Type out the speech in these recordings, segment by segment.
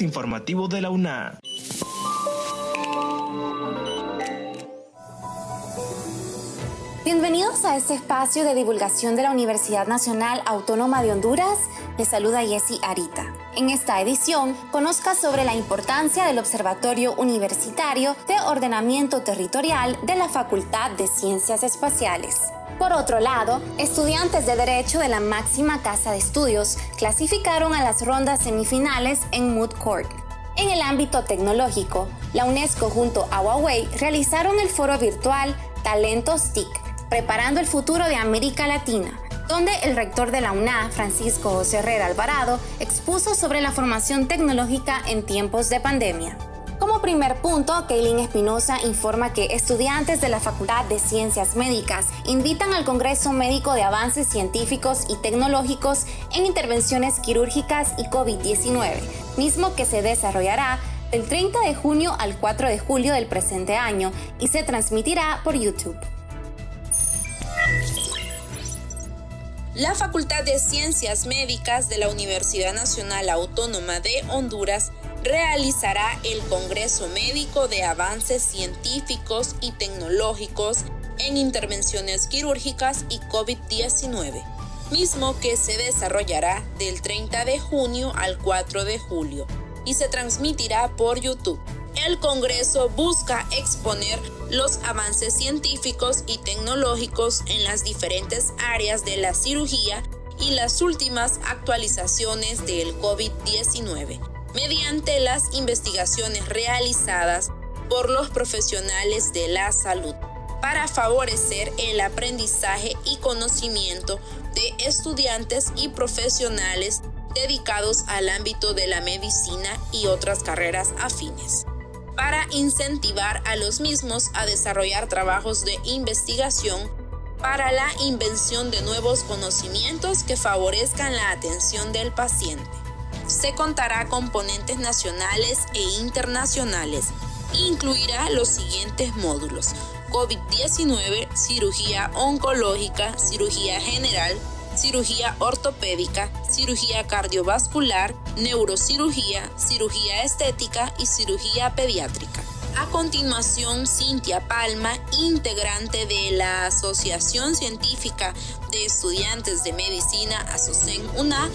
Informativo de la UNA. Bienvenidos a este espacio de divulgación de la Universidad Nacional Autónoma de Honduras. Les saluda Jessy Arita. En esta edición, conozca sobre la importancia del Observatorio Universitario de Ordenamiento Territorial de la Facultad de Ciencias Espaciales. Por otro lado, estudiantes de Derecho de la máxima casa de estudios clasificaron a las rondas semifinales en Mood Court. En el ámbito tecnológico, la UNESCO junto a Huawei realizaron el foro virtual Talentos TIC, preparando el futuro de América Latina, donde el rector de la UNA, Francisco José Herrera Alvarado, expuso sobre la formación tecnológica en tiempos de pandemia. Como primer punto, Kaylin Espinosa informa que estudiantes de la Facultad de Ciencias Médicas invitan al Congreso Médico de Avances Científicos y Tecnológicos en Intervenciones Quirúrgicas y COVID-19, mismo que se desarrollará del 30 de junio al 4 de julio del presente año y se transmitirá por YouTube. La Facultad de Ciencias Médicas de la Universidad Nacional Autónoma de Honduras realizará el Congreso Médico de Avances Científicos y Tecnológicos en Intervenciones Quirúrgicas y COVID-19, mismo que se desarrollará del 30 de junio al 4 de julio y se transmitirá por YouTube. El Congreso busca exponer los avances científicos y tecnológicos en las diferentes áreas de la cirugía y las últimas actualizaciones del COVID-19 mediante las investigaciones realizadas por los profesionales de la salud para favorecer el aprendizaje y conocimiento de estudiantes y profesionales dedicados al ámbito de la medicina y otras carreras afines para incentivar a los mismos a desarrollar trabajos de investigación para la invención de nuevos conocimientos que favorezcan la atención del paciente. Se contará con ponentes nacionales e internacionales. Incluirá los siguientes módulos. COVID-19, cirugía oncológica, cirugía general, cirugía ortopédica, cirugía cardiovascular, neurocirugía, cirugía estética y cirugía pediátrica. A continuación, Cintia Palma, integrante de la Asociación Científica de Estudiantes de Medicina ASOCEN UNA,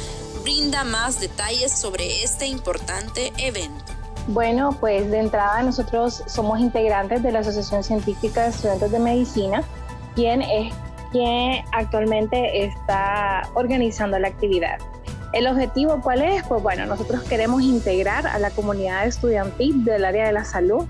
brinda más detalles sobre este importante evento. Bueno, pues de entrada nosotros somos integrantes de la Asociación Científica de Estudiantes de Medicina, quien es quien actualmente está organizando la actividad. ¿El objetivo cuál es? Pues bueno, nosotros queremos integrar a la comunidad estudiantil del área de la salud,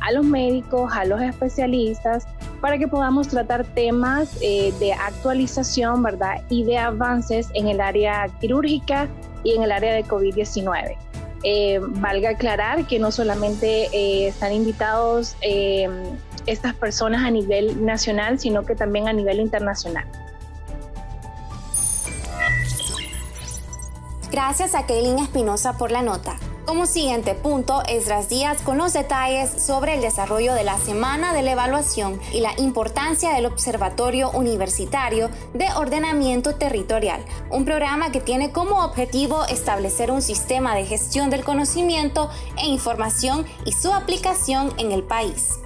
a los médicos, a los especialistas, para que podamos tratar temas eh, de actualización, ¿verdad? Y de avances en el área quirúrgica y en el área de COVID-19. Eh, valga aclarar que no solamente eh, están invitados estas personas a nivel nacional, sino que también a nivel internacional. Gracias a Kaylin Espinosa por la nota. Como siguiente punto, Esdras Díaz con los detalles sobre el desarrollo de la Semana de la Evaluación y la importancia del Observatorio Universitario de Ordenamiento Territorial, un programa que tiene como objetivo establecer un sistema de gestión del conocimiento e información y su aplicación en el país.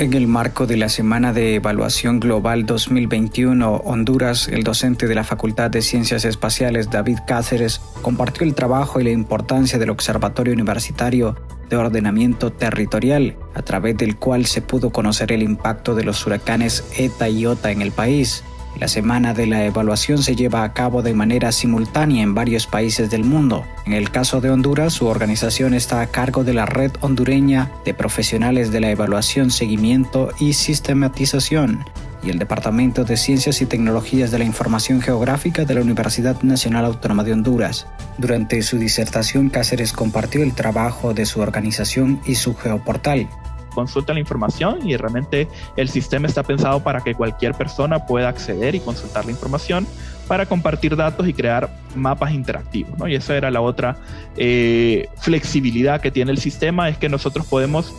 En el marco de la Semana de Evaluación Global 2021, Honduras, el docente de la Facultad de Ciencias Espaciales David Cáceres compartió el trabajo y la importancia del Observatorio Universitario de Ordenamiento Territorial, a través del cual se pudo conocer el impacto de los huracanes ETA y OTA en el país. La semana de la evaluación se lleva a cabo de manera simultánea en varios países del mundo. En el caso de Honduras, su organización está a cargo de la Red Hondureña de Profesionales de la Evaluación, Seguimiento y Sistematización y el Departamento de Ciencias y Tecnologías de la Información Geográfica de la Universidad Nacional Autónoma de Honduras. Durante su disertación, Cáceres compartió el trabajo de su organización y su geoportal, consulta la información y realmente el sistema está pensado para que cualquier persona pueda acceder y consultar la información para compartir datos y crear mapas interactivos. ¿no? Y esa era la otra eh, flexibilidad que tiene el sistema, es que nosotros podemos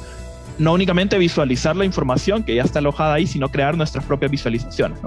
no únicamente visualizar la información que ya está alojada ahí, sino crear nuestras propias visualizaciones.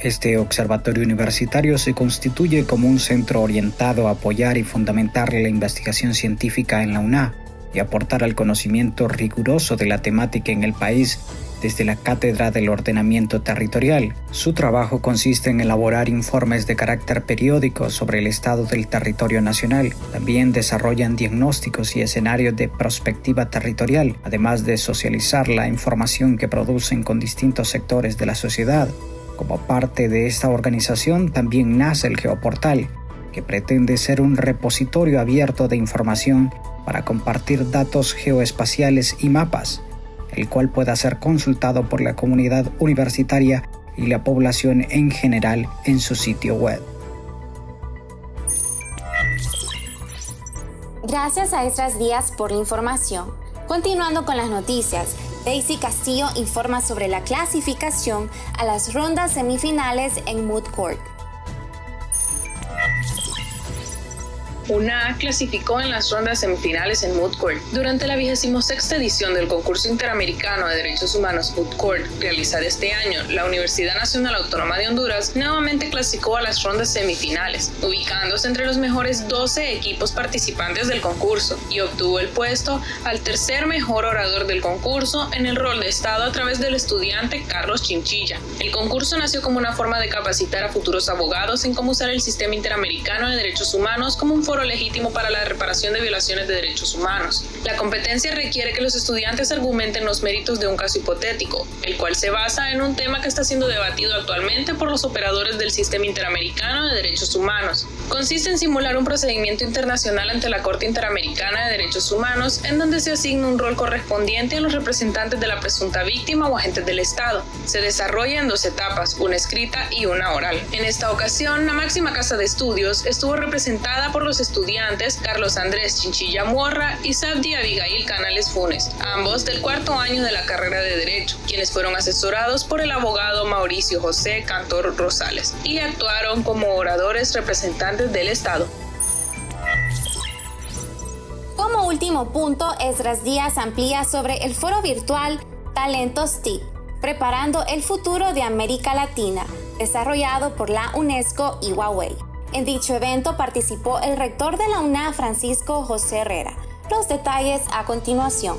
Este observatorio universitario se constituye como un centro orientado a apoyar y fundamentar la investigación científica en la UNA y aportar al conocimiento riguroso de la temática en el país desde la Cátedra del Ordenamiento Territorial. Su trabajo consiste en elaborar informes de carácter periódico sobre el estado del territorio nacional. También desarrollan diagnósticos y escenarios de prospectiva territorial, además de socializar la información que producen con distintos sectores de la sociedad. Como parte de esta organización también nace el Geoportal, que pretende ser un repositorio abierto de información para compartir datos geoespaciales y mapas el cual pueda ser consultado por la comunidad universitaria y la población en general en su sitio web. Gracias a Estras Díaz por la información. Continuando con las noticias, Daisy Castillo informa sobre la clasificación a las rondas semifinales en Mood Court. UNA clasificó en las rondas semifinales en Mood Court. Durante la 26 edición del concurso interamericano de derechos humanos Mood Court, realizada este año, la Universidad Nacional Autónoma de Honduras nuevamente clasificó a las rondas semifinales, ubicándose entre los mejores 12 equipos participantes del concurso y obtuvo el puesto al tercer mejor orador del concurso en el rol de Estado a través del estudiante Carlos Chinchilla. El concurso nació como una forma de capacitar a futuros abogados en cómo usar el sistema interamericano de derechos humanos como un foro legítimo para la reparación de violaciones de derechos humanos. La competencia requiere que los estudiantes argumenten los méritos de un caso hipotético, el cual se basa en un tema que está siendo debatido actualmente por los operadores del sistema interamericano de derechos humanos. Consiste en simular un procedimiento internacional ante la Corte Interamericana de Derechos Humanos en donde se asigna un rol correspondiente a los representantes de la presunta víctima o agentes del Estado. Se desarrolla en dos etapas, una escrita y una oral. En esta ocasión, la máxima casa de estudios estuvo representada por los estudiantes Carlos Andrés Chinchilla Morra y Sabdi Abigail Canales Funes, ambos del cuarto año de la carrera de Derecho, quienes fueron asesorados por el abogado Mauricio José Cantor Rosales y actuaron como oradores representantes del Estado. Como último punto, Esdras Díaz amplía sobre el foro virtual Talentos TIC, preparando el futuro de América Latina, desarrollado por la UNESCO y Huawei. En dicho evento participó el rector de la UNA, Francisco José Herrera. Los detalles a continuación.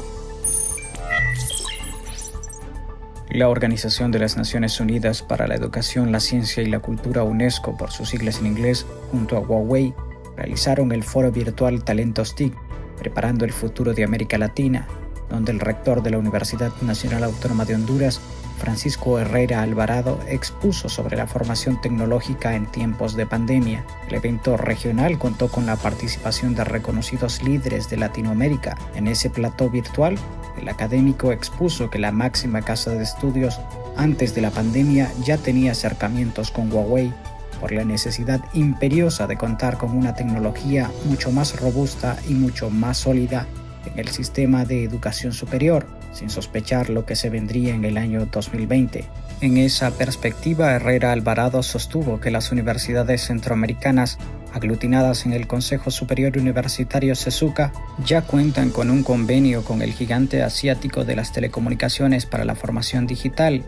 La Organización de las Naciones Unidas para la Educación, la Ciencia y la Cultura UNESCO, por sus siglas en inglés, junto a Huawei, realizaron el foro virtual Talentos TIC, preparando el futuro de América Latina, donde el rector de la Universidad Nacional Autónoma de Honduras, Francisco Herrera Alvarado expuso sobre la formación tecnológica en tiempos de pandemia. El evento regional contó con la participación de reconocidos líderes de Latinoamérica. En ese plató virtual, el académico expuso que la máxima casa de estudios antes de la pandemia ya tenía acercamientos con Huawei por la necesidad imperiosa de contar con una tecnología mucho más robusta y mucho más sólida en el sistema de educación superior sin sospechar lo que se vendría en el año 2020. En esa perspectiva, Herrera Alvarado sostuvo que las universidades centroamericanas aglutinadas en el Consejo Superior Universitario CESUCA, ya cuentan con un convenio con el gigante asiático de las telecomunicaciones para la formación digital,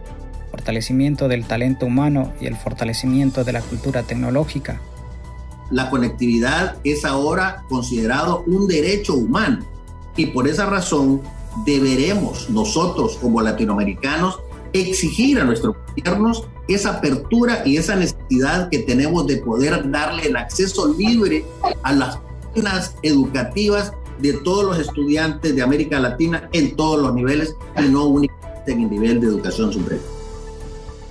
fortalecimiento del talento humano y el fortalecimiento de la cultura tecnológica. La conectividad es ahora considerado un derecho humano y por esa razón deberemos nosotros como latinoamericanos exigir a nuestros gobiernos esa apertura y esa necesidad que tenemos de poder darle el acceso libre a las páginas educativas de todos los estudiantes de América Latina en todos los niveles y no únicamente en el nivel de educación superior.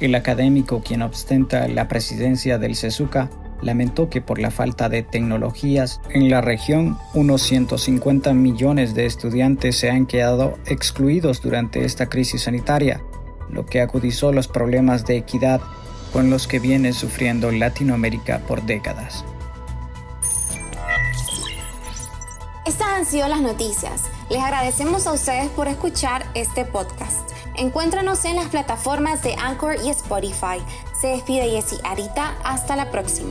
El académico quien ostenta la presidencia del CESUCA lamentó que por la falta de tecnologías en la región, unos 150 millones de estudiantes se han quedado excluidos durante esta crisis sanitaria, lo que acudizó los problemas de equidad con los que viene sufriendo Latinoamérica por décadas. Estas han sido las noticias. Les agradecemos a ustedes por escuchar este podcast. Encuéntranos en las plataformas de Anchor y Spotify. Se despide Jessy Arita. Hasta la próxima.